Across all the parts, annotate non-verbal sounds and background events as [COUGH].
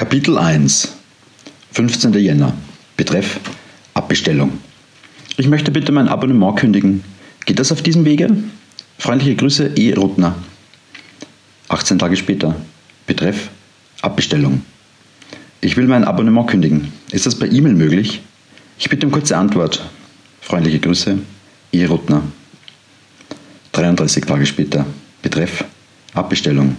Kapitel 1 15. Jänner Betreff Abbestellung Ich möchte bitte mein Abonnement kündigen. Geht das auf diesem Wege? Freundliche Grüße, E. Rutner. 18 Tage später Betreff Abbestellung Ich will mein Abonnement kündigen. Ist das per E-Mail möglich? Ich bitte um kurze Antwort. Freundliche Grüße, E. Rutner. 33 Tage später Betreff Abbestellung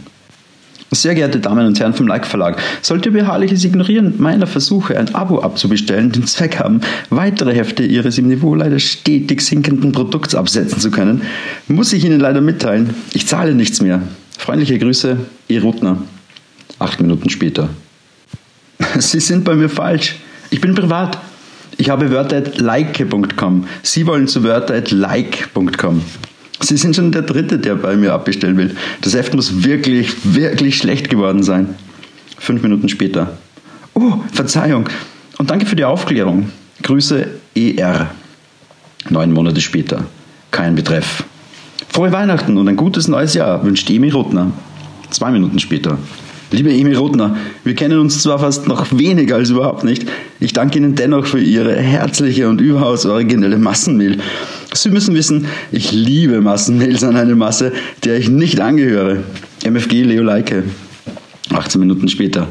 sehr geehrte Damen und Herren vom Like Verlag, sollte beharrliches Ignorieren meiner Versuche, ein Abo abzubestellen, den Zweck haben, weitere Hefte Ihres im Niveau leider stetig sinkenden Produkts absetzen zu können, muss ich Ihnen leider mitteilen, ich zahle nichts mehr. Freundliche Grüße, Ihr Rutner. Acht Minuten später. [LAUGHS] Sie sind bei mir falsch. Ich bin privat. Ich habe Wörter at like.com. Sie wollen zu Wörter at like.com. Sie sind schon der Dritte, der bei mir abbestellen will. Das Heft muss wirklich, wirklich schlecht geworden sein. Fünf Minuten später. Oh, Verzeihung. Und danke für die Aufklärung. Grüße ER. Neun Monate später. Kein Betreff. Frohe Weihnachten und ein gutes neues Jahr wünscht Emi Rotner. Zwei Minuten später. Liebe Emi Rotner, wir kennen uns zwar fast noch weniger als überhaupt nicht. Ich danke Ihnen dennoch für Ihre herzliche und überaus originelle Massenmail. Sie müssen wissen, ich liebe Massenmails an eine Masse, der ich nicht angehöre. MFG Leo Leike. 18 Minuten später.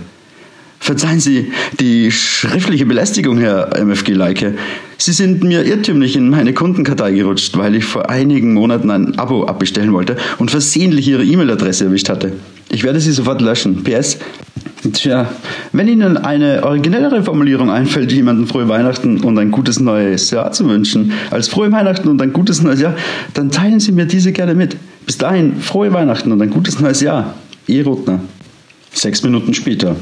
Verzeihen Sie die schriftliche Belästigung, Herr MFG Leike. Sie sind mir irrtümlich in meine Kundenkartei gerutscht, weil ich vor einigen Monaten ein Abo abbestellen wollte und versehentlich Ihre E-Mail-Adresse erwischt hatte. Ich werde sie sofort löschen. PS. Tja, wenn Ihnen eine originellere Formulierung einfällt, jemanden frohe Weihnachten und ein gutes neues Jahr zu wünschen, als frohe Weihnachten und ein gutes neues Jahr, dann teilen Sie mir diese gerne mit. Bis dahin, frohe Weihnachten und ein gutes neues Jahr. Ihr Rotner. Sechs Minuten später.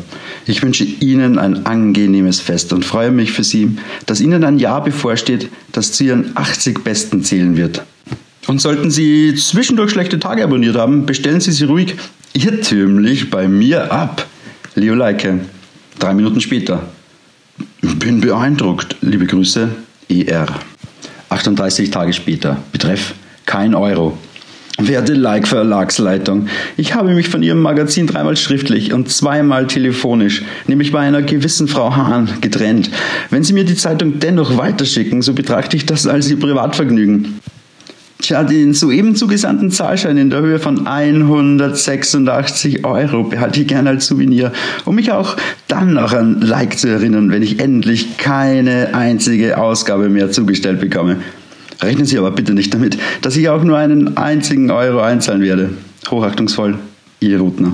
Ich wünsche Ihnen ein angenehmes Fest und freue mich für Sie, dass Ihnen ein Jahr bevorsteht, das zu Ihren 80 Besten zählen wird. Und sollten Sie zwischendurch schlechte Tage abonniert haben, bestellen Sie sie ruhig irrtümlich bei mir ab. Leo Leike. Drei Minuten später. Bin beeindruckt. Liebe Grüße, ER. 38 Tage später. Betreff kein Euro. Werte Like Verlagsleitung, ich habe mich von Ihrem Magazin dreimal schriftlich und zweimal telefonisch, nämlich bei einer gewissen Frau Hahn, getrennt. Wenn Sie mir die Zeitung dennoch weiterschicken, so betrachte ich das als Ihr Privatvergnügen. Tja, den soeben zugesandten Zahlschein in der Höhe von 186 Euro behalte ich gerne als Souvenir, um mich auch dann noch an Like zu erinnern, wenn ich endlich keine einzige Ausgabe mehr zugestellt bekomme. Rechnen Sie aber bitte nicht damit, dass ich auch nur einen einzigen Euro einzahlen werde. Hochachtungsvoll, Ihr Rutner.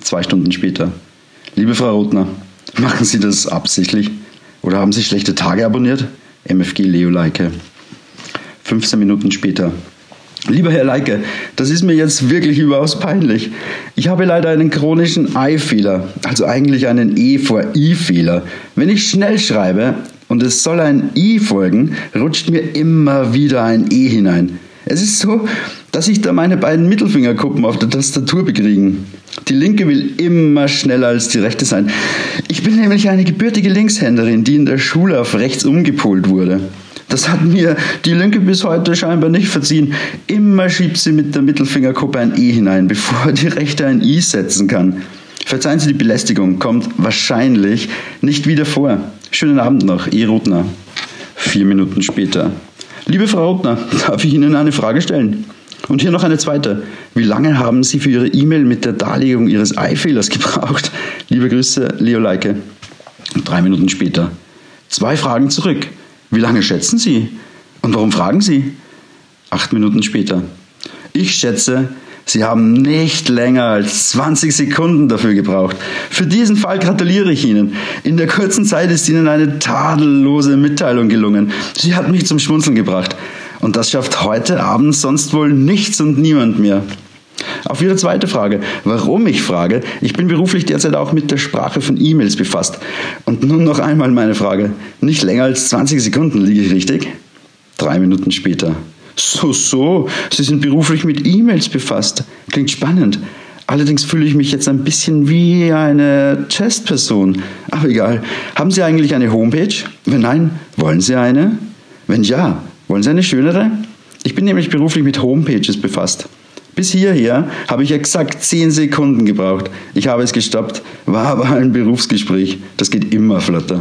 Zwei Stunden später. Liebe Frau Rutner, machen Sie das absichtlich? Oder haben Sie schlechte Tage abonniert? MFG Leo Leike. 15 Minuten später. Lieber Herr Leike, das ist mir jetzt wirklich überaus peinlich. Ich habe leider einen chronischen I-Fehler, also eigentlich einen E vor I-Fehler. Wenn ich schnell schreibe und es soll ein I folgen, rutscht mir immer wieder ein E hinein. Es ist so, dass sich da meine beiden Mittelfingerkuppen auf der Tastatur bekriegen. Die linke will immer schneller als die rechte sein. Ich bin nämlich eine gebürtige Linkshänderin, die in der Schule auf rechts umgepolt wurde. Das hat mir die Linke bis heute scheinbar nicht verziehen. Immer schiebt sie mit der Mittelfingerkuppe ein E hinein, bevor die Rechte ein I setzen kann. Verzeihen Sie die Belästigung, kommt wahrscheinlich nicht wieder vor. Schönen Abend noch, E. Rotner. Vier Minuten später. Liebe Frau Rotner, darf ich Ihnen eine Frage stellen? Und hier noch eine zweite. Wie lange haben Sie für Ihre E-Mail mit der Darlegung Ihres Eifehlers gebraucht? Liebe Grüße, Leo Leike. Drei Minuten später. Zwei Fragen zurück. Wie lange schätzen Sie? Und warum fragen Sie? Acht Minuten später. Ich schätze, Sie haben nicht länger als 20 Sekunden dafür gebraucht. Für diesen Fall gratuliere ich Ihnen. In der kurzen Zeit ist Ihnen eine tadellose Mitteilung gelungen. Sie hat mich zum Schmunzeln gebracht. Und das schafft heute Abend sonst wohl nichts und niemand mehr. Auf Ihre zweite Frage, warum ich frage, ich bin beruflich derzeit auch mit der Sprache von E-Mails befasst. Und nun noch einmal meine Frage, nicht länger als 20 Sekunden, liege ich richtig? Drei Minuten später. So, so, Sie sind beruflich mit E-Mails befasst. Klingt spannend. Allerdings fühle ich mich jetzt ein bisschen wie eine Testperson. Aber egal. Haben Sie eigentlich eine Homepage? Wenn nein, wollen Sie eine? Wenn ja, wollen Sie eine schönere? Ich bin nämlich beruflich mit Homepages befasst. Bis hierher habe ich exakt 10 Sekunden gebraucht. Ich habe es gestoppt, war aber ein Berufsgespräch. Das geht immer flotter.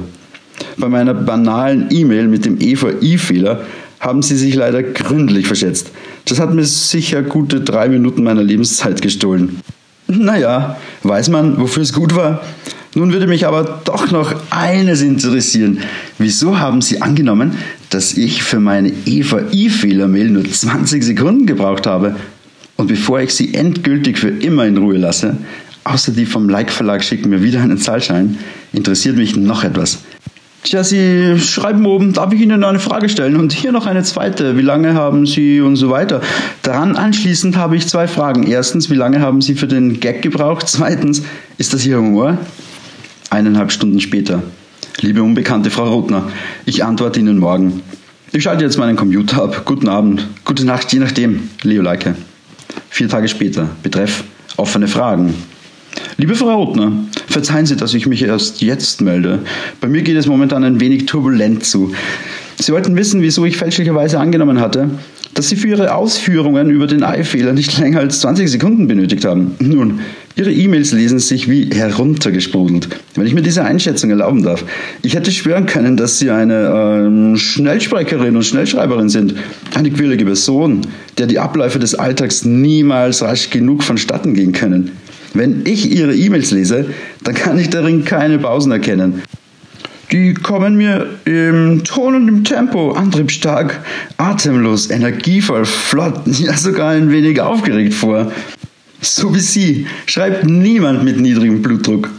Bei meiner banalen E-Mail mit dem E vor I-Fehler haben sie sich leider gründlich verschätzt. Das hat mir sicher gute drei Minuten meiner Lebenszeit gestohlen. Naja, weiß man, wofür es gut war? Nun würde mich aber doch noch eines interessieren. Wieso haben Sie angenommen, dass ich für meine Eva-I-Fehler-Mail nur 20 Sekunden gebraucht habe? Und bevor ich Sie endgültig für immer in Ruhe lasse, außer die vom Like-Verlag schicken mir wieder einen Zahlschein, interessiert mich noch etwas. Tja, Sie schreiben oben, darf ich Ihnen eine Frage stellen? Und hier noch eine zweite. Wie lange haben Sie und so weiter? Daran anschließend habe ich zwei Fragen. Erstens, wie lange haben Sie für den Gag gebraucht? Zweitens, ist das Ihr Humor? Eineinhalb Stunden später. Liebe unbekannte Frau Rothner, ich antworte Ihnen morgen. Ich schalte jetzt meinen Computer ab. Guten Abend, gute Nacht, je nachdem. Leo Leike. Vier Tage später. Betreff offene Fragen. Liebe Frau Rothner, verzeihen Sie, dass ich mich erst jetzt melde. Bei mir geht es momentan ein wenig turbulent zu. Sie wollten wissen, wieso ich fälschlicherweise angenommen hatte, dass Sie für Ihre Ausführungen über den Eifehler nicht länger als 20 Sekunden benötigt haben. Nun, Ihre E-Mails lesen sich wie heruntergesprudelt, wenn ich mir diese Einschätzung erlauben darf. Ich hätte schwören können, dass Sie eine ähm, Schnellsprecherin und Schnellschreiberin sind. Eine quirlige Person, der die Abläufe des Alltags niemals rasch genug vonstatten gehen können. Wenn ich Ihre E-Mails lese, dann kann ich darin keine Pausen erkennen. Die kommen mir im Ton und im Tempo antriebstark, atemlos, energievoll, flott, [LAUGHS] ja sogar ein wenig aufgeregt vor. So wie Sie schreibt niemand mit niedrigem Blutdruck.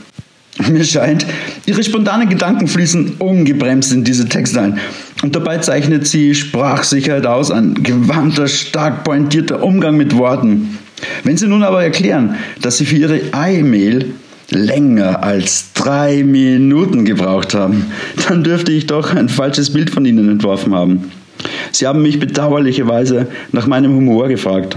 Mir scheint, Ihre spontanen Gedanken fließen ungebremst in diese Texte ein. Und dabei zeichnet sie Sprachsicherheit aus, ein gewandter, stark pointierter Umgang mit Worten. Wenn Sie nun aber erklären, dass Sie für Ihre E-Mail länger als drei Minuten gebraucht haben, dann dürfte ich doch ein falsches Bild von Ihnen entworfen haben. Sie haben mich bedauerlicherweise nach meinem Humor gefragt.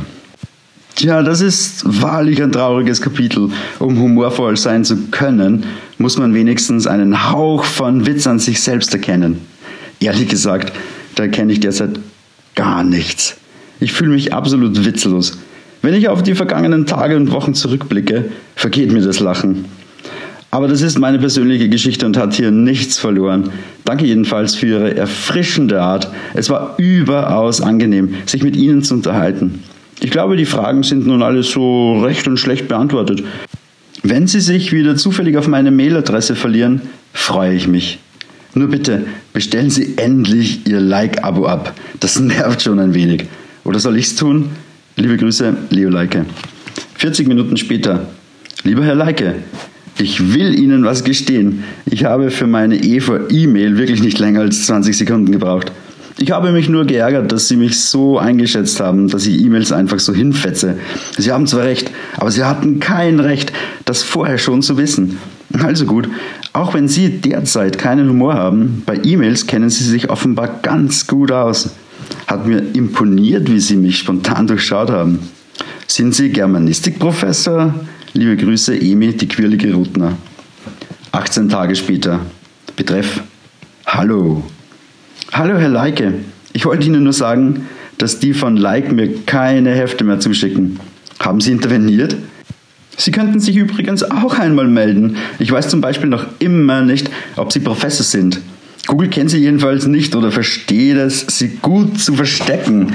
Tja, das ist wahrlich ein trauriges Kapitel. Um humorvoll sein zu können, muss man wenigstens einen Hauch von Witz an sich selbst erkennen. Ehrlich gesagt, da erkenne ich derzeit gar nichts. Ich fühle mich absolut witzlos. Wenn ich auf die vergangenen Tage und Wochen zurückblicke, vergeht mir das Lachen. Aber das ist meine persönliche Geschichte und hat hier nichts verloren. Danke jedenfalls für Ihre erfrischende Art. Es war überaus angenehm, sich mit Ihnen zu unterhalten. Ich glaube, die Fragen sind nun alle so recht und schlecht beantwortet. Wenn Sie sich wieder zufällig auf meine Mailadresse verlieren, freue ich mich. Nur bitte, bestellen Sie endlich Ihr Like-Abo ab. Das [LAUGHS] nervt schon ein wenig. Oder soll ich es tun? Liebe Grüße, Leo Leike. 40 Minuten später. Lieber Herr Leike, ich will Ihnen was gestehen. Ich habe für meine Eva-E-Mail wirklich nicht länger als 20 Sekunden gebraucht. Ich habe mich nur geärgert, dass Sie mich so eingeschätzt haben, dass ich E-Mails einfach so hinfetze. Sie haben zwar recht, aber Sie hatten kein Recht, das vorher schon zu wissen. Also gut, auch wenn Sie derzeit keinen Humor haben, bei E-Mails kennen Sie sich offenbar ganz gut aus. Hat mir imponiert, wie Sie mich spontan durchschaut haben. Sind Sie Germanistikprofessor? Liebe Grüße, Emi, die quirlige Rutner. 18 Tage später. Betreff Hallo. Hallo, Herr Leike. Ich wollte Ihnen nur sagen, dass die von Like mir keine Hefte mehr zuschicken. Haben Sie interveniert? Sie könnten sich übrigens auch einmal melden. Ich weiß zum Beispiel noch immer nicht, ob Sie Professor sind. Google kennt sie jedenfalls nicht oder versteht es, sie gut zu verstecken.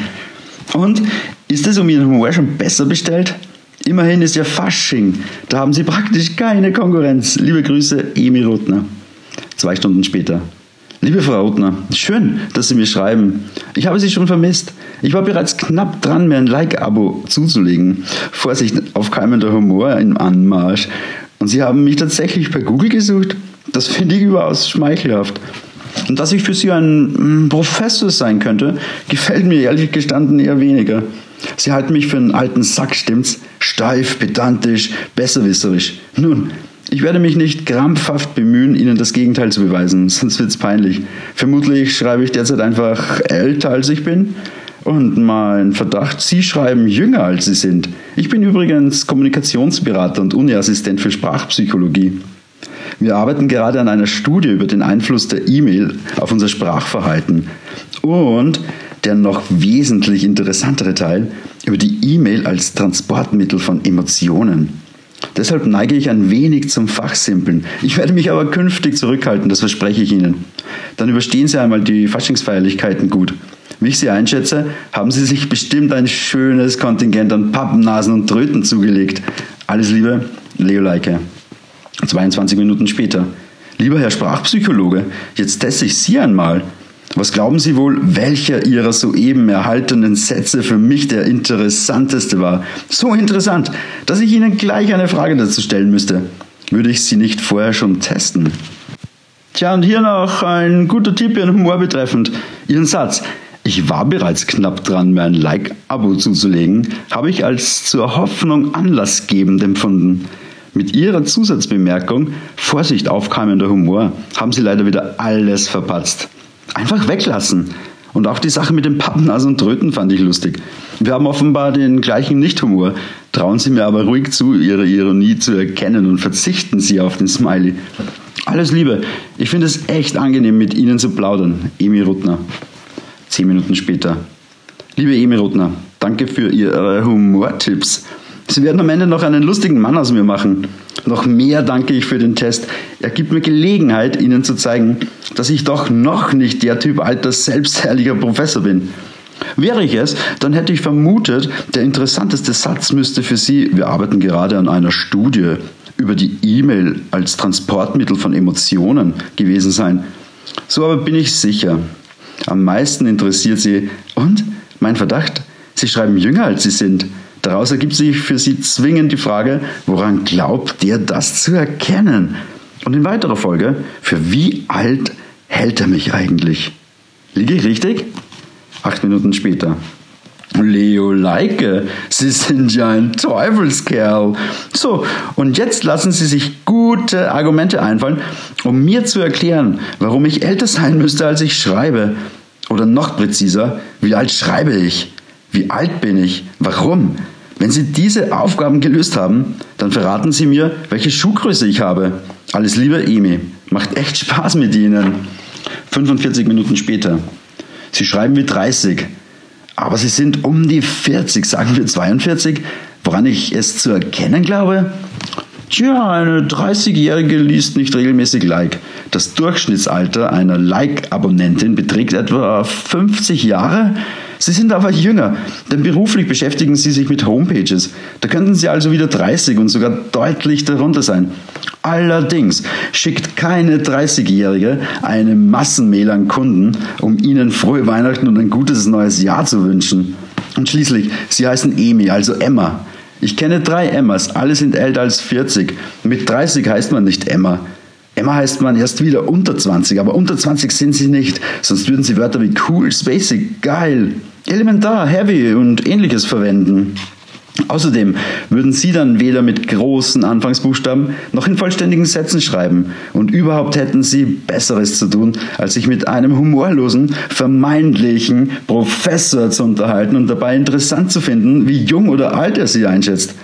Und ist es um ihren Humor schon besser bestellt? Immerhin ist ja Fasching. Da haben sie praktisch keine Konkurrenz. Liebe Grüße, Emi Rotner. Zwei Stunden später. Liebe Frau Rotner, schön, dass Sie mir schreiben. Ich habe Sie schon vermisst. Ich war bereits knapp dran, mir ein Like-Abo zuzulegen. Vorsicht, aufkeimender Humor im Anmarsch. Und Sie haben mich tatsächlich bei Google gesucht? Das finde ich überaus schmeichelhaft. Und dass ich für sie ein mm, Professor sein könnte, gefällt mir ehrlich gestanden eher weniger. Sie halten mich für einen alten Sack, stimmt's? Steif, pedantisch, besserwisserisch. Nun, ich werde mich nicht krampfhaft bemühen, Ihnen das Gegenteil zu beweisen, [LAUGHS] sonst wird's peinlich. Vermutlich schreibe ich derzeit einfach älter als ich bin. Und mein Verdacht, Sie schreiben jünger als Sie sind. Ich bin übrigens Kommunikationsberater und Uniassistent für Sprachpsychologie. Wir arbeiten gerade an einer Studie über den Einfluss der E-Mail auf unser Sprachverhalten. Und der noch wesentlich interessantere Teil über die E-Mail als Transportmittel von Emotionen. Deshalb neige ich ein wenig zum Fachsimpeln. Ich werde mich aber künftig zurückhalten, das verspreche ich Ihnen. Dann überstehen Sie einmal die Faschingsfeierlichkeiten gut. Wie ich Sie einschätze, haben Sie sich bestimmt ein schönes Kontingent an Pappennasen und Tröten zugelegt. Alles Liebe, Leo Leike. 22 Minuten später. Lieber Herr Sprachpsychologe, jetzt teste ich Sie einmal. Was glauben Sie wohl, welcher Ihrer soeben erhaltenen Sätze für mich der interessanteste war? So interessant, dass ich Ihnen gleich eine Frage dazu stellen müsste. Würde ich Sie nicht vorher schon testen? Tja, und hier noch ein guter Tipp Ihren Humor betreffend. Ihren Satz. Ich war bereits knapp dran, mir ein Like-Abo zuzulegen, habe ich als zur Hoffnung anlassgebend empfunden. Mit Ihrer Zusatzbemerkung, Vorsicht, aufkeimender Humor, haben Sie leider wieder alles verpatzt. Einfach weglassen. Und auch die Sache mit dem Pappennasen und Tröten fand ich lustig. Wir haben offenbar den gleichen Nichthumor. Trauen Sie mir aber ruhig zu, Ihre Ironie zu erkennen und verzichten Sie auf den Smiley. Alles Liebe. Ich finde es echt angenehm, mit Ihnen zu plaudern. Emi Ruttner. Zehn Minuten später. Liebe Emi Ruttner, danke für Ihre Humortipps. Sie werden am Ende noch einen lustigen Mann aus mir machen. Noch mehr danke ich für den Test. Er gibt mir Gelegenheit, Ihnen zu zeigen, dass ich doch noch nicht der Typ alter, selbstherrlicher Professor bin. Wäre ich es, dann hätte ich vermutet, der interessanteste Satz müsste für Sie, wir arbeiten gerade an einer Studie über die E-Mail als Transportmittel von Emotionen gewesen sein. So aber bin ich sicher. Am meisten interessiert Sie, und mein Verdacht, Sie schreiben jünger als Sie sind. Daraus ergibt sich für Sie zwingend die Frage, woran glaubt der das zu erkennen? Und in weiterer Folge, für wie alt hält er mich eigentlich? Liege ich richtig? Acht Minuten später. Leo Leike, Sie sind ja ein Teufelskerl. So, und jetzt lassen Sie sich gute Argumente einfallen, um mir zu erklären, warum ich älter sein müsste, als ich schreibe. Oder noch präziser, wie alt schreibe ich? Wie alt bin ich? Warum? Wenn Sie diese Aufgaben gelöst haben, dann verraten Sie mir, welche Schuhgröße ich habe. Alles Liebe, Emi. Macht echt Spaß mit Ihnen. 45 Minuten später. Sie schreiben wie 30, aber Sie sind um die 40, sagen wir 42, woran ich es zu erkennen glaube? Tja, eine 30-Jährige liest nicht regelmäßig Like. Das Durchschnittsalter einer Like-Abonnentin beträgt etwa 50 Jahre. Sie sind aber jünger, denn beruflich beschäftigen Sie sich mit Homepages. Da könnten Sie also wieder 30 und sogar deutlich darunter sein. Allerdings schickt keine 30-Jährige eine Massenmail an Kunden, um ihnen frohe Weihnachten und ein gutes neues Jahr zu wünschen. Und schließlich, Sie heißen Emi, also Emma. Ich kenne drei Emmas, alle sind älter als 40. Mit 30 heißt man nicht Emma. Emma heißt man erst wieder unter 20, aber unter 20 sind sie nicht, sonst würden sie Wörter wie cool, spacey, geil, elementar, heavy und ähnliches verwenden. Außerdem würden Sie dann weder mit großen Anfangsbuchstaben noch in vollständigen Sätzen schreiben und überhaupt hätten Sie Besseres zu tun, als sich mit einem humorlosen, vermeintlichen Professor zu unterhalten und dabei interessant zu finden, wie jung oder alt er Sie einschätzt.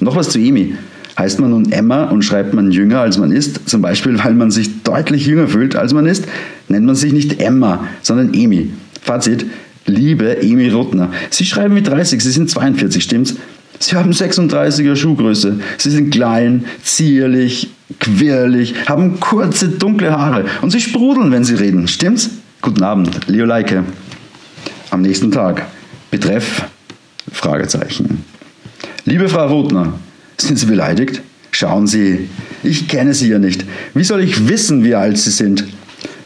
Noch was zu Emi. Heißt man nun Emma und schreibt man jünger als man ist, zum Beispiel weil man sich deutlich jünger fühlt als man ist, nennt man sich nicht Emma, sondern Emi. Fazit, liebe Emi Ruttner, Sie schreiben mit 30, Sie sind 42, stimmt's? Sie haben 36er Schuhgröße. Sie sind klein, zierlich, quirlig, haben kurze, dunkle Haare und sie sprudeln, wenn sie reden. Stimmt's? Guten Abend, Leo Leike. Am nächsten Tag. Betreff? Fragezeichen. Liebe Frau Rotner, sind Sie beleidigt? Schauen Sie, ich kenne Sie ja nicht. Wie soll ich wissen, wie alt Sie sind?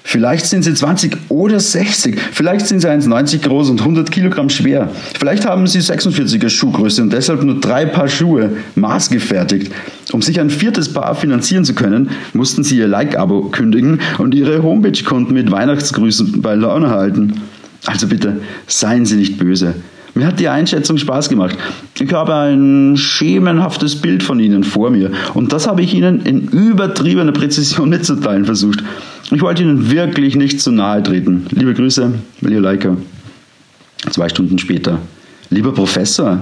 Vielleicht sind sie 20 oder 60. Vielleicht sind sie 1,90 groß und 100 Kilogramm schwer. Vielleicht haben sie 46er Schuhgröße und deshalb nur drei Paar Schuhe maßgefertigt. Um sich ein viertes Paar finanzieren zu können, mussten sie ihr Like-Abo kündigen und ihre Homepage-Konten mit Weihnachtsgrüßen bei Laune halten. Also bitte, seien Sie nicht böse. Mir hat die Einschätzung Spaß gemacht. Ich habe ein schemenhaftes Bild von Ihnen vor mir und das habe ich Ihnen in übertriebener Präzision mitzuteilen versucht. Ich wollte Ihnen wirklich nicht zu nahe treten. Liebe Grüße, Leo Leiker. Zwei Stunden später. Lieber Professor,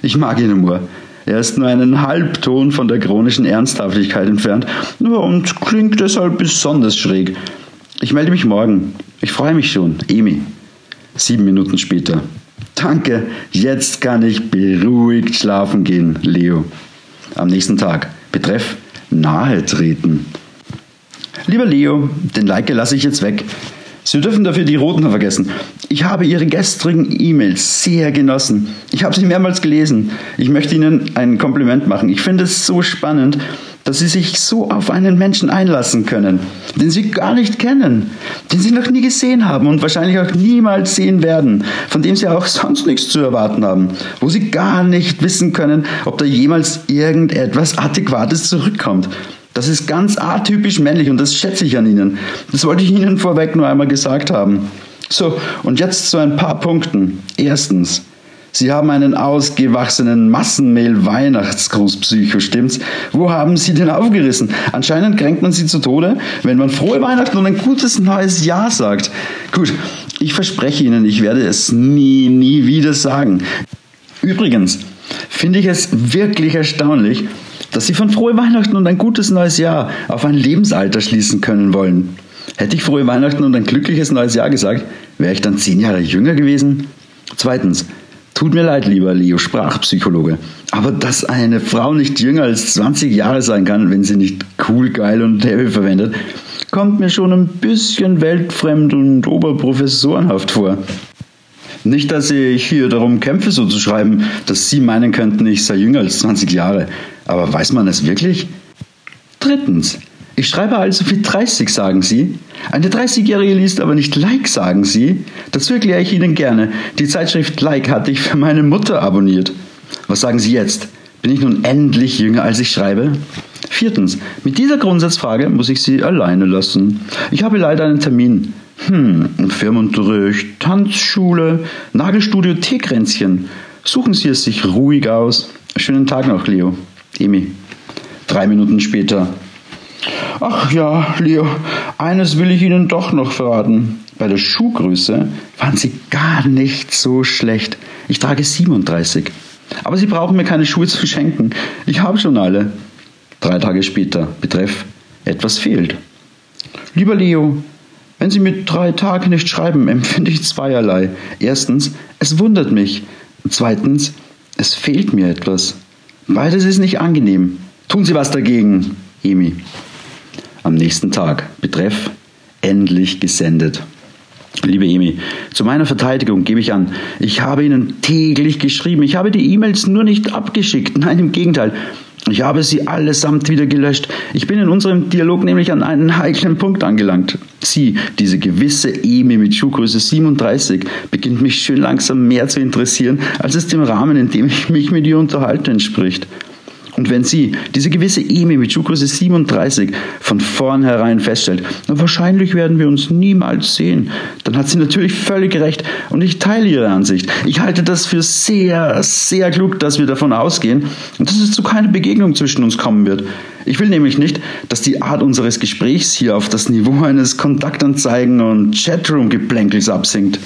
ich mag Ihren Humor. Er ist nur einen Halbton von der chronischen Ernsthaftigkeit entfernt und klingt deshalb besonders schräg. Ich melde mich morgen. Ich freue mich schon. Emi. Sieben Minuten später. Danke, jetzt kann ich beruhigt schlafen gehen, Leo. Am nächsten Tag. Betreff nahe treten. Lieber Leo, den Like lasse ich jetzt weg. Sie dürfen dafür die roten vergessen. Ich habe Ihre gestrigen E-Mails sehr genossen. Ich habe sie mehrmals gelesen. Ich möchte Ihnen ein Kompliment machen. Ich finde es so spannend, dass Sie sich so auf einen Menschen einlassen können, den Sie gar nicht kennen, den Sie noch nie gesehen haben und wahrscheinlich auch niemals sehen werden, von dem Sie auch sonst nichts zu erwarten haben, wo Sie gar nicht wissen können, ob da jemals irgendetwas Adäquates zurückkommt. Das ist ganz atypisch männlich und das schätze ich an Ihnen. Das wollte ich Ihnen vorweg nur einmal gesagt haben. So, und jetzt zu ein paar Punkten. Erstens, Sie haben einen ausgewachsenen Massenmail-Weihnachtsgruß, Psycho, stimmt's? Wo haben Sie den aufgerissen? Anscheinend kränkt man Sie zu Tode, wenn man frohe Weihnachten und ein gutes neues Jahr sagt. Gut, ich verspreche Ihnen, ich werde es nie, nie wieder sagen. Übrigens, finde ich es wirklich erstaunlich, dass Sie von frohe Weihnachten und ein gutes neues Jahr auf ein Lebensalter schließen können wollen. Hätte ich frohe Weihnachten und ein glückliches neues Jahr gesagt, wäre ich dann zehn Jahre jünger gewesen? Zweitens, Tut mir leid, lieber Leo, Sprachpsychologe. Aber dass eine Frau nicht jünger als 20 Jahre sein kann, wenn sie nicht cool, geil und heavy verwendet, kommt mir schon ein bisschen weltfremd und oberprofessorenhaft vor. Nicht, dass ich hier darum kämpfe, so zu schreiben, dass Sie meinen könnten, ich sei jünger als 20 Jahre. Aber weiß man es wirklich? Drittens, ich schreibe also für 30, sagen Sie. Eine 30-Jährige liest aber nicht Like, sagen Sie. Dazu erkläre ich Ihnen gerne. Die Zeitschrift Like hatte ich für meine Mutter abonniert. Was sagen Sie jetzt? Bin ich nun endlich jünger, als ich schreibe? Viertens, mit dieser Grundsatzfrage muss ich Sie alleine lassen. Ich habe leider einen Termin. Hm, Firmenunterricht, Tanzschule, Nagelstudio, Teekränzchen. Suchen Sie es sich ruhig aus. Schönen Tag noch, Leo. Emi. Drei Minuten später. Ach ja, Leo, eines will ich Ihnen doch noch verraten. Bei der Schuhgröße waren Sie gar nicht so schlecht. Ich trage 37. Aber Sie brauchen mir keine Schuhe zu schenken. Ich habe schon alle. Drei Tage später. Betreff, etwas fehlt. Lieber Leo, wenn Sie mit drei Tagen nicht schreiben, empfinde ich zweierlei. Erstens, es wundert mich. Zweitens, es fehlt mir etwas. Beides ist nicht angenehm. Tun Sie was dagegen, Emi am nächsten Tag. Betreff endlich gesendet. Liebe Emi, zu meiner Verteidigung gebe ich an, ich habe Ihnen täglich geschrieben, ich habe die E-Mails nur nicht abgeschickt, nein, im Gegenteil, ich habe sie allesamt wieder gelöscht. Ich bin in unserem Dialog nämlich an einen heiklen Punkt angelangt. Sie, diese gewisse Emi mit Schuhgröße 37, beginnt mich schön langsam mehr zu interessieren, als es dem Rahmen, in dem ich mich mit ihr unterhalte, entspricht. Und wenn sie, diese gewisse Emi mit Schuhgröße 37, von vornherein feststellt, wahrscheinlich werden wir uns niemals sehen, dann hat sie natürlich völlig recht und ich teile ihre Ansicht. Ich halte das für sehr, sehr klug, dass wir davon ausgehen und dass es zu keiner Begegnung zwischen uns kommen wird. Ich will nämlich nicht, dass die Art unseres Gesprächs hier auf das Niveau eines Kontaktanzeigen und Chatroom-Geplänkels absinkt.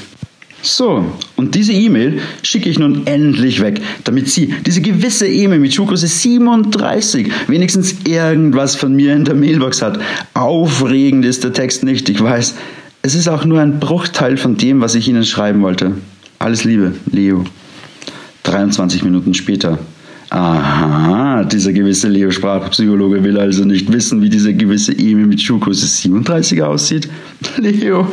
So, und diese E-Mail schicke ich nun endlich weg, damit Sie diese gewisse E-Mail mit Schuhgröße 37 wenigstens irgendwas von mir in der Mailbox hat. Aufregend ist der Text nicht, ich weiß. Es ist auch nur ein Bruchteil von dem, was ich Ihnen schreiben wollte. Alles Liebe, Leo. 23 Minuten später. Aha, dieser gewisse Leo-Sprachpsychologe will also nicht wissen, wie diese gewisse E-Mail mit Schuhgröße 37 aussieht. [LAUGHS] Leo,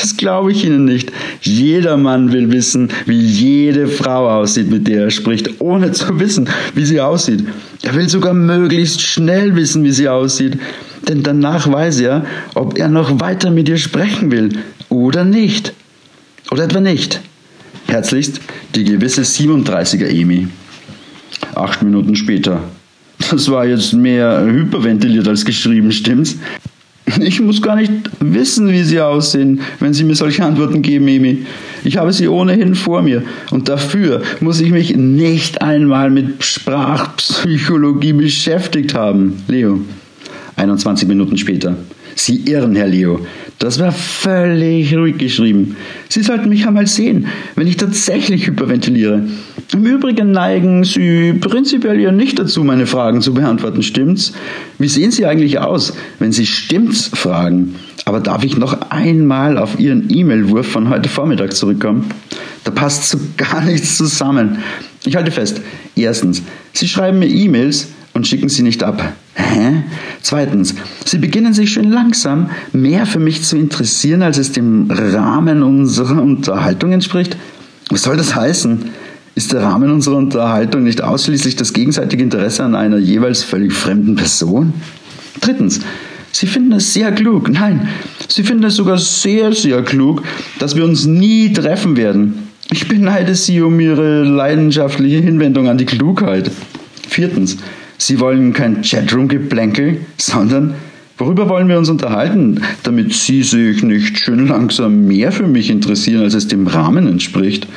das glaube ich Ihnen nicht. Jeder Mann will wissen, wie jede Frau aussieht, mit der er spricht, ohne zu wissen, wie sie aussieht. Er will sogar möglichst schnell wissen, wie sie aussieht, denn danach weiß er, ob er noch weiter mit ihr sprechen will oder nicht. Oder etwa nicht. Herzlichst die gewisse 37er Emi. Acht Minuten später. Das war jetzt mehr hyperventiliert als geschrieben, stimmt's? Ich muss gar nicht wissen, wie sie aussehen, wenn Sie mir solche Antworten geben, Emi. Ich habe sie ohnehin vor mir. Und dafür muss ich mich nicht einmal mit Sprachpsychologie beschäftigt haben. Leo. 21 Minuten später. Sie irren, Herr Leo. Das war völlig ruhig geschrieben. Sie sollten mich einmal sehen, wenn ich tatsächlich hyperventiliere. Im Übrigen neigen Sie prinzipiell ja nicht dazu, meine Fragen zu beantworten, stimmt's? Wie sehen Sie eigentlich aus, wenn Sie stimmt's fragen? Aber darf ich noch einmal auf Ihren E-Mail-Wurf von heute Vormittag zurückkommen? Da passt so [LAUGHS] gar nichts zusammen. Ich halte fest. Erstens, Sie schreiben mir E-Mails und schicken sie nicht ab. Hä? Zweitens, Sie beginnen sich schon langsam mehr für mich zu interessieren, als es dem Rahmen unserer Unterhaltung entspricht. Was soll das heißen? Ist der Rahmen unserer Unterhaltung nicht ausschließlich das gegenseitige Interesse an einer jeweils völlig fremden Person? Drittens, Sie finden es sehr klug, nein, Sie finden es sogar sehr, sehr klug, dass wir uns nie treffen werden. Ich beneide Sie um Ihre leidenschaftliche Hinwendung an die Klugheit. Viertens, Sie wollen kein Chatroom-Geplänkel, sondern worüber wollen wir uns unterhalten, damit Sie sich nicht schön langsam mehr für mich interessieren, als es dem Rahmen entspricht.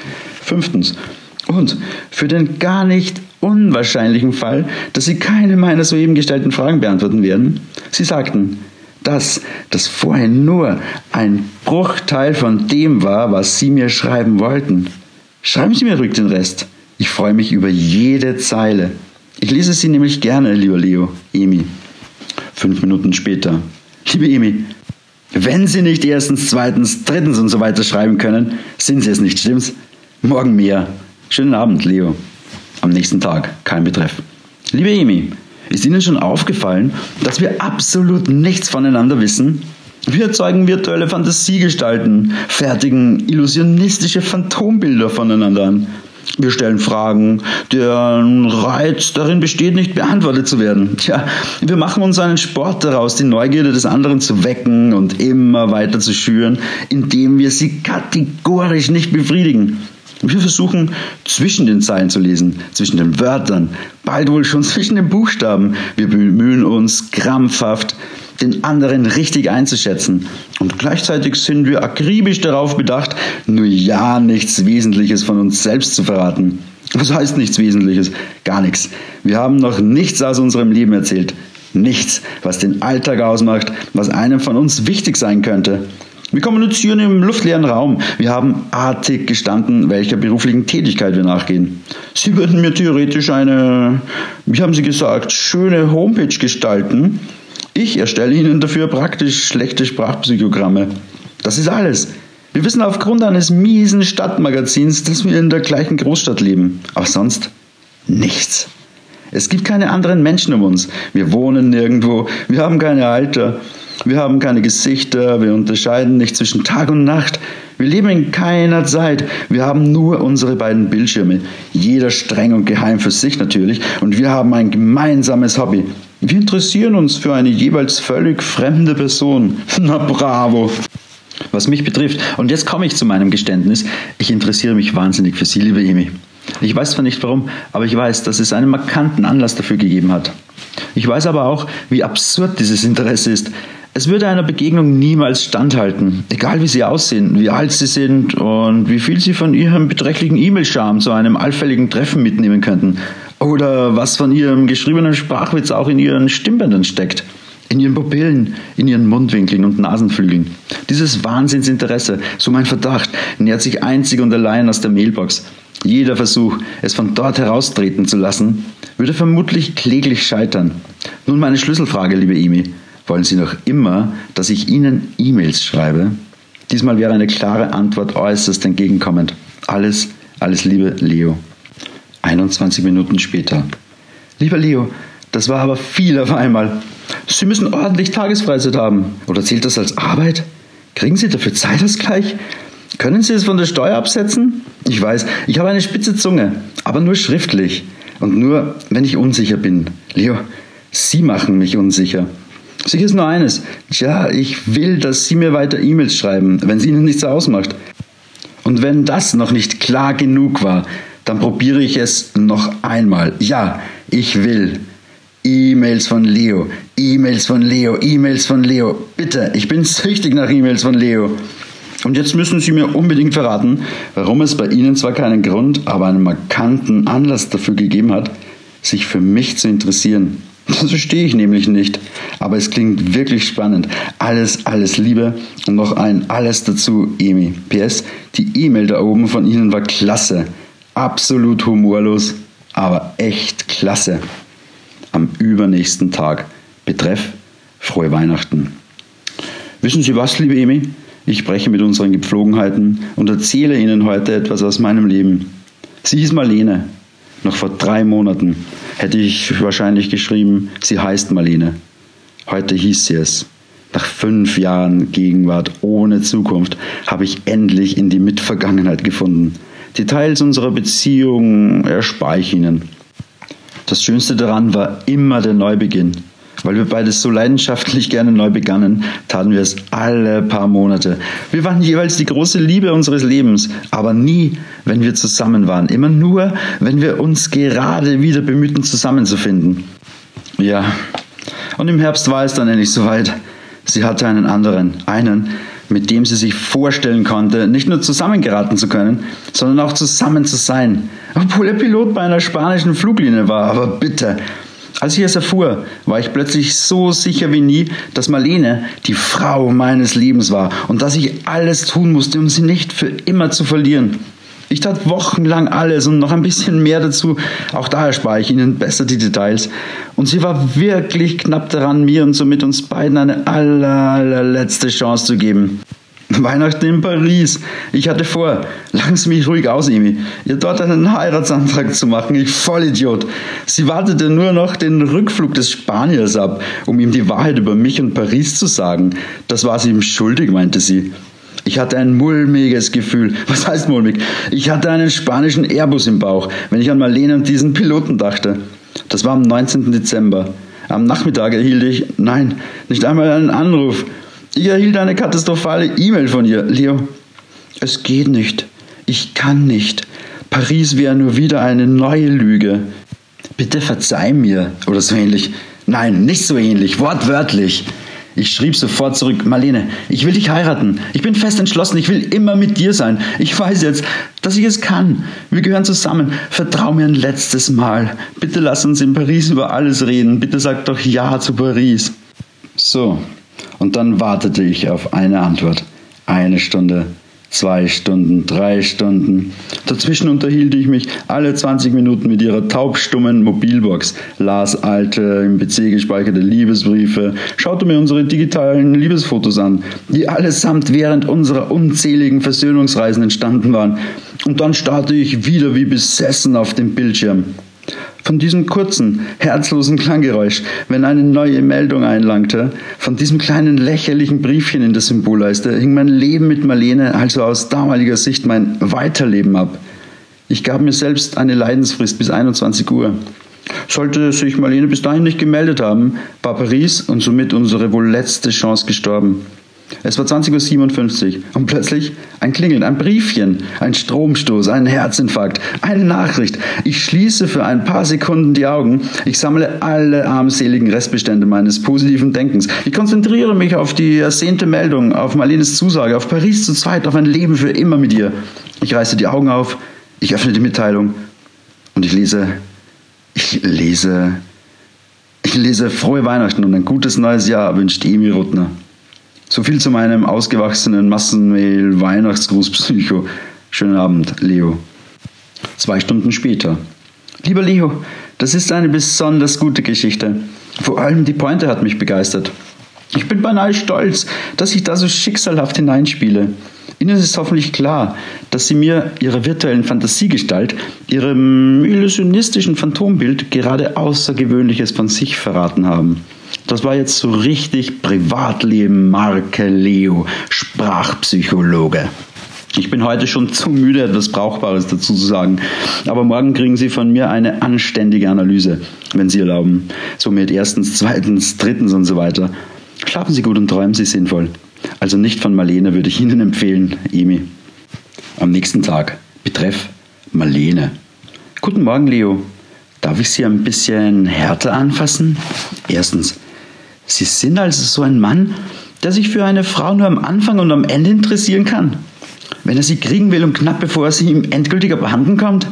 Fünftens, und für den gar nicht unwahrscheinlichen Fall, dass Sie keine meiner soeben gestellten Fragen beantworten werden, Sie sagten, dass das vorhin nur ein Bruchteil von dem war, was Sie mir schreiben wollten. Schreiben Sie mir ruhig den Rest. Ich freue mich über jede Zeile. Ich lese Sie nämlich gerne, lieber Leo, Emi. Fünf Minuten später. Liebe Emi, wenn Sie nicht erstens, zweitens, drittens und so weiter schreiben können, sind Sie es nicht, stimmt's? Morgen mehr. Schönen Abend, Leo. Am nächsten Tag, kein Betreff. Liebe Emi, ist Ihnen schon aufgefallen, dass wir absolut nichts voneinander wissen? Wir erzeugen virtuelle Fantasiegestalten, fertigen illusionistische Phantombilder voneinander an. Wir stellen Fragen, deren Reiz darin besteht, nicht beantwortet zu werden. Tja, wir machen uns einen Sport daraus, die Neugierde des anderen zu wecken und immer weiter zu schüren, indem wir sie kategorisch nicht befriedigen. Wir versuchen zwischen den Zeilen zu lesen, zwischen den Wörtern, bald wohl schon [LAUGHS] zwischen den Buchstaben. Wir bemühen uns krampfhaft, den anderen richtig einzuschätzen. Und gleichzeitig sind wir akribisch darauf bedacht, nur ja nichts Wesentliches von uns selbst zu verraten. Was heißt nichts Wesentliches? Gar nichts. Wir haben noch nichts aus unserem Leben erzählt. Nichts, was den Alltag ausmacht, was einem von uns wichtig sein könnte. Wir kommunizieren im luftleeren Raum. Wir haben artig gestanden, welcher beruflichen Tätigkeit wir nachgehen. Sie würden mir theoretisch eine, wie haben Sie gesagt, schöne Homepage gestalten. Ich erstelle Ihnen dafür praktisch schlechte Sprachpsychogramme. Das ist alles. Wir wissen aufgrund eines miesen Stadtmagazins, dass wir in der gleichen Großstadt leben. Aber sonst nichts. Es gibt keine anderen Menschen um uns. Wir wohnen nirgendwo. Wir haben keine Alter. Wir haben keine Gesichter, wir unterscheiden nicht zwischen Tag und Nacht. Wir leben in keiner Zeit. Wir haben nur unsere beiden Bildschirme. Jeder streng und geheim für sich natürlich. Und wir haben ein gemeinsames Hobby. Wir interessieren uns für eine jeweils völlig fremde Person. [LAUGHS] Na bravo. Was mich betrifft, und jetzt komme ich zu meinem Geständnis, ich interessiere mich wahnsinnig für Sie, liebe Emi. Ich weiß zwar nicht warum, aber ich weiß, dass es einen markanten Anlass dafür gegeben hat. Ich weiß aber auch, wie absurd dieses Interesse ist. Es würde einer Begegnung niemals standhalten, egal wie sie aussehen, wie alt sie sind und wie viel sie von ihrem beträchtlichen E-Mail-Charme zu einem allfälligen Treffen mitnehmen könnten. Oder was von ihrem geschriebenen Sprachwitz auch in ihren Stimmbändern steckt. In ihren Pupillen, in ihren Mundwinkeln und Nasenflügeln. Dieses Wahnsinnsinteresse, so mein Verdacht, nährt sich einzig und allein aus der Mailbox. Jeder Versuch, es von dort heraustreten zu lassen, würde vermutlich kläglich scheitern. Nun meine Schlüsselfrage, liebe Emi. Wollen Sie noch immer, dass ich Ihnen E-Mails schreibe? Diesmal wäre eine klare Antwort äußerst entgegenkommend. Alles, alles Liebe, Leo. 21 Minuten später. Lieber Leo, das war aber viel auf einmal. Sie müssen ordentlich Tagesfreizeit haben. Oder zählt das als Arbeit? Kriegen Sie dafür Zeitausgleich? Können Sie es von der Steuer absetzen? Ich weiß, ich habe eine spitze Zunge, aber nur schriftlich. Und nur, wenn ich unsicher bin. Leo, Sie machen mich unsicher. Sicher ist nur eines. Tja, ich will, dass Sie mir weiter E-Mails schreiben, wenn es Ihnen nichts ausmacht. Und wenn das noch nicht klar genug war, dann probiere ich es noch einmal. Ja, ich will. E-Mails von Leo, E-Mails von Leo, E-Mails von Leo. Bitte, ich bin süchtig nach E-Mails von Leo. Und jetzt müssen Sie mir unbedingt verraten, warum es bei Ihnen zwar keinen Grund, aber einen markanten Anlass dafür gegeben hat, sich für mich zu interessieren. Das verstehe ich nämlich nicht. Aber es klingt wirklich spannend. Alles, alles Liebe und noch ein alles dazu, Emi. PS, die E-Mail da oben von Ihnen war klasse. Absolut humorlos, aber echt klasse. Am übernächsten Tag. Betreff frohe Weihnachten. Wissen Sie was, liebe Emi? Ich spreche mit unseren Gepflogenheiten und erzähle Ihnen heute etwas aus meinem Leben. Sie hieß Marlene. Noch vor drei Monaten hätte ich wahrscheinlich geschrieben, sie heißt Marlene. Heute hieß sie es. Nach fünf Jahren Gegenwart ohne Zukunft habe ich endlich in die Mitvergangenheit gefunden. Details unserer Beziehung erspare ich Ihnen. Das Schönste daran war immer der Neubeginn. Weil wir beide so leidenschaftlich gerne neu begannen, taten wir es alle paar Monate. Wir waren jeweils die große Liebe unseres Lebens, aber nie, wenn wir zusammen waren. Immer nur, wenn wir uns gerade wieder bemühten, zusammenzufinden. Ja, und im Herbst war es dann endlich soweit. Sie hatte einen anderen, einen, mit dem sie sich vorstellen konnte, nicht nur zusammengeraten zu können, sondern auch zusammen zu sein. Obwohl er Pilot bei einer spanischen Fluglinie war, aber bitte, als ich es erfuhr, war ich plötzlich so sicher wie nie, dass Marlene die Frau meines Lebens war und dass ich alles tun musste, um sie nicht für immer zu verlieren. Ich tat wochenlang alles und noch ein bisschen mehr dazu. Auch da erspare ich Ihnen besser die Details. Und sie war wirklich knapp daran, mir und somit uns beiden eine allerletzte Chance zu geben. Weihnachten in Paris. Ich hatte vor, lass mich ruhig aus, Emi, ihr dort einen Heiratsantrag zu machen. Ich Vollidiot. Sie wartete nur noch den Rückflug des Spaniers ab, um ihm die Wahrheit über mich und Paris zu sagen. Das war sie ihm schuldig, meinte sie. Ich hatte ein mulmiges Gefühl. Was heißt mulmig? Ich hatte einen spanischen Airbus im Bauch, wenn ich an Marlene und diesen Piloten dachte. Das war am 19. Dezember. Am Nachmittag erhielt ich, nein, nicht einmal einen Anruf. Ich erhielt eine katastrophale E-Mail von ihr. Leo, es geht nicht. Ich kann nicht. Paris wäre nur wieder eine neue Lüge. Bitte verzeih mir. Oder so ähnlich. Nein, nicht so ähnlich. Wortwörtlich. Ich schrieb sofort zurück, Marlene, ich will dich heiraten. Ich bin fest entschlossen, ich will immer mit dir sein. Ich weiß jetzt, dass ich es kann. Wir gehören zusammen. Vertrau mir ein letztes Mal. Bitte lass uns in Paris über alles reden. Bitte sag doch Ja zu Paris. So, und dann wartete ich auf eine Antwort. Eine Stunde, zwei Stunden, drei Stunden. Dazwischen unterhielt ich mich alle 20 Minuten mit ihrer taubstummen Mobilbox, las alte, im PC gespeicherte Liebesbriefe, schaute mir unsere digitalen Liebesfotos an, die allesamt während unserer unzähligen Versöhnungsreisen entstanden waren. Und dann starrte ich wieder wie besessen auf den Bildschirm. Von diesem kurzen, herzlosen Klanggeräusch, wenn eine neue Meldung einlangte, von diesem kleinen lächerlichen Briefchen in der Symbolleiste, hing mein Leben mit Marlene, also aus damaliger Sicht mein Weiterleben ab. Ich gab mir selbst eine Leidensfrist bis 21 Uhr. Sollte sich Marlene bis dahin nicht gemeldet haben, war Paris und somit unsere wohl letzte Chance gestorben. Es war 20.57 Uhr und plötzlich ein Klingeln, ein Briefchen, ein Stromstoß, ein Herzinfarkt, eine Nachricht. Ich schließe für ein paar Sekunden die Augen. Ich sammle alle armseligen Restbestände meines positiven Denkens. Ich konzentriere mich auf die ersehnte Meldung, auf Marlenes Zusage, auf Paris zu zweit, auf ein Leben für immer mit ihr. Ich reiße die Augen auf, ich öffne die Mitteilung und ich lese, ich lese, ich lese frohe Weihnachten und ein gutes neues Jahr wünscht Emi Ruttner. So viel zu meinem ausgewachsenen Massenmail-Weihnachtsgruß-Psycho. Schönen Abend, Leo. Zwei Stunden später. Lieber Leo, das ist eine besonders gute Geschichte. Vor allem die Pointe hat mich begeistert. Ich bin beinahe stolz, dass ich da so schicksalhaft hineinspiele. Ihnen ist hoffentlich klar, dass Sie mir Ihrer virtuellen Fantasiegestalt, Ihrem illusionistischen Phantombild gerade Außergewöhnliches von sich verraten haben. Das war jetzt so richtig Privatleben, Marke Leo, Sprachpsychologe. Ich bin heute schon zu müde, etwas Brauchbares dazu zu sagen. Aber morgen kriegen Sie von mir eine anständige Analyse, wenn Sie erlauben. So mit erstens, zweitens, drittens und so weiter. Schlafen Sie gut und träumen Sie sinnvoll. Also nicht von Marlene würde ich Ihnen empfehlen, Emi. Am nächsten Tag. Betreff Marlene. Guten Morgen, Leo. Darf ich Sie ein bisschen härter anfassen? Erstens, Sie sind also so ein Mann, der sich für eine Frau nur am Anfang und am Ende interessieren kann. Wenn er sie kriegen will und knapp bevor sie ihm endgültig abhanden kommt?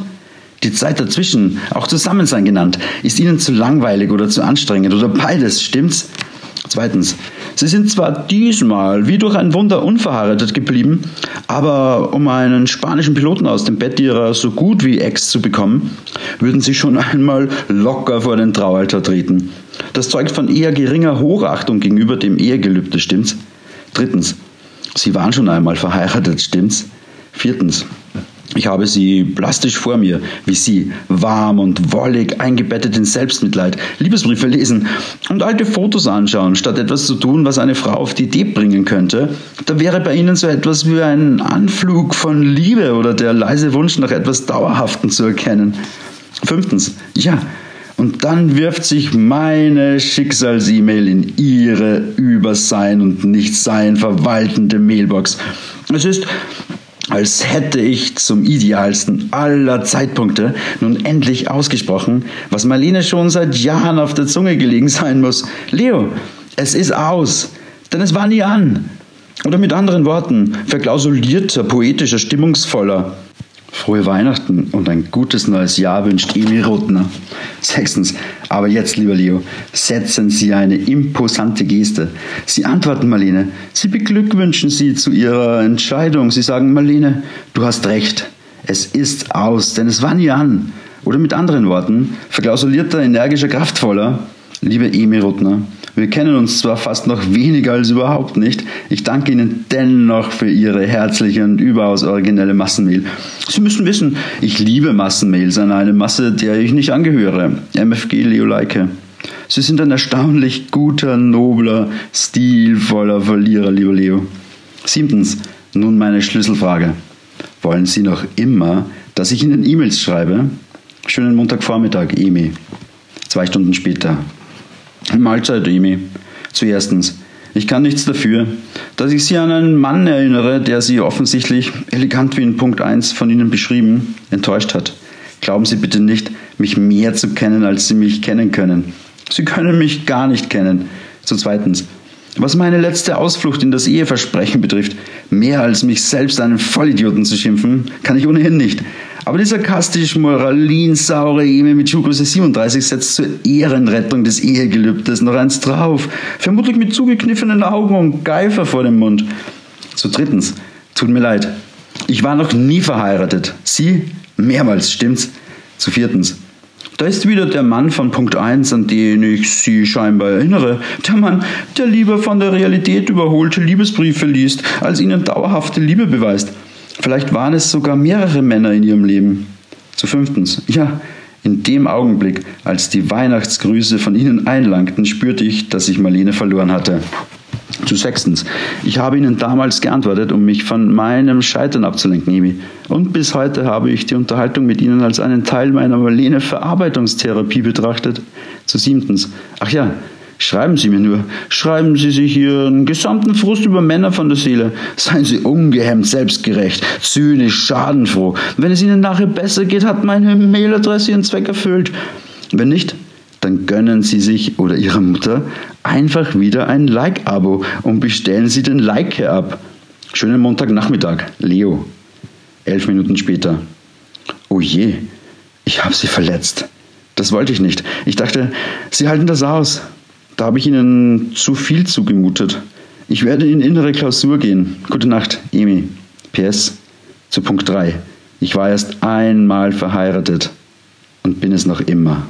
Die Zeit dazwischen, auch Zusammensein genannt, ist Ihnen zu langweilig oder zu anstrengend oder beides, stimmt's? Zweitens, Sie sind zwar diesmal wie durch ein Wunder unverheiratet geblieben, aber um einen spanischen Piloten aus dem Bett ihrer so gut wie Ex zu bekommen, würden Sie schon [LAUGHS] einmal locker vor den Traualtar treten. Das zeugt von eher geringer Hochachtung gegenüber dem Ehegelübde, stimmt's? Drittens, Sie waren schon einmal verheiratet, stimmt's? Viertens, ich habe sie plastisch vor mir, wie sie, warm und wollig, eingebettet in Selbstmitleid, Liebesbriefe lesen und alte Fotos anschauen, statt etwas zu tun, was eine Frau auf die Idee bringen könnte. Da wäre bei ihnen so etwas wie ein Anflug von Liebe oder der leise Wunsch nach etwas Dauerhaften zu erkennen. Fünftens, ja, und dann wirft sich meine Schicksals-E-Mail in ihre über Sein und Nichtsein verwaltende Mailbox. Es ist als hätte ich zum idealsten aller Zeitpunkte nun endlich ausgesprochen, was Marlene schon seit Jahren auf der Zunge gelegen sein muss. Leo, es ist aus, denn es war nie an. Oder mit anderen Worten, verklausulierter, poetischer, stimmungsvoller. Frohe Weihnachten und ein gutes neues Jahr wünscht Emil Rotner. Sechstens, aber jetzt, lieber Leo, setzen Sie eine imposante Geste. Sie antworten Marlene. Sie beglückwünschen Sie zu Ihrer Entscheidung. Sie sagen, Marlene, du hast recht. Es ist aus, denn es war nie an. Oder mit anderen Worten, verklausulierter, energischer, kraftvoller. Liebe Emil Rotner, wir kennen uns zwar fast noch weniger als überhaupt nicht, ich danke Ihnen dennoch für Ihre herzliche und überaus originelle Massenmail. Sie müssen wissen, ich liebe Massenmails an eine Masse, der ich nicht angehöre. MFG Leo Leike. Sie sind ein erstaunlich guter, nobler, stilvoller Verlierer, lieber Leo. Siebtens, nun meine Schlüsselfrage. Wollen Sie noch immer, dass ich Ihnen E-Mails schreibe? Schönen Montagvormittag, Emi. Zwei Stunden später. Mahlzeit, Emi. Zuerstens, ich kann nichts dafür, dass ich Sie an einen Mann erinnere, der Sie offensichtlich, elegant wie in Punkt 1 von Ihnen beschrieben, enttäuscht hat. Glauben Sie bitte nicht, mich mehr zu kennen, als Sie mich kennen können. Sie können mich gar nicht kennen. Zu zweitens, was meine letzte Ausflucht in das Eheversprechen betrifft, mehr als mich selbst einen Vollidioten zu schimpfen, kann ich ohnehin nicht. Aber die sarkastisch moralinsaure Eme mit Schuhgröße 37 setzt zur Ehrenrettung des Ehegelübdes noch eins drauf. Vermutlich mit zugekniffenen Augen und Geifer vor dem Mund. Zu drittens, tut mir leid, ich war noch nie verheiratet. Sie? Mehrmals, stimmt's? Zu viertens, da ist wieder der Mann von Punkt 1, an den ich Sie scheinbar erinnere. Der Mann, der lieber von der Realität überholte Liebesbriefe liest, als Ihnen dauerhafte Liebe beweist. Vielleicht waren es sogar mehrere Männer in Ihrem Leben. Zu fünftens, ja, in dem Augenblick, als die Weihnachtsgrüße von Ihnen einlangten, spürte ich, dass ich Marlene verloren hatte. Zu sechstens, ich habe Ihnen damals geantwortet, um mich von meinem Scheitern abzulenken, Emi. Und bis heute habe ich die Unterhaltung mit Ihnen als einen Teil meiner Marlene-Verarbeitungstherapie betrachtet. Zu siebtens, ach ja, Schreiben Sie mir nur, schreiben Sie sich Ihren gesamten Frust über Männer von der Seele. Seien Sie ungehemmt selbstgerecht, zynisch, schadenfroh. Wenn es Ihnen nachher besser geht, hat meine Mailadresse Ihren Zweck erfüllt. Wenn nicht, dann gönnen Sie sich oder Ihrer Mutter einfach wieder ein Like-Abo und bestellen Sie den Like ab. Schönen Montagnachmittag, Leo. Elf Minuten später. Oh je, ich habe Sie verletzt. Das wollte ich nicht. Ich dachte, Sie halten das aus. Da habe ich Ihnen zu viel zugemutet. Ich werde in innere Klausur gehen. Gute Nacht, Emi. PS zu Punkt 3. Ich war erst einmal verheiratet und bin es noch immer.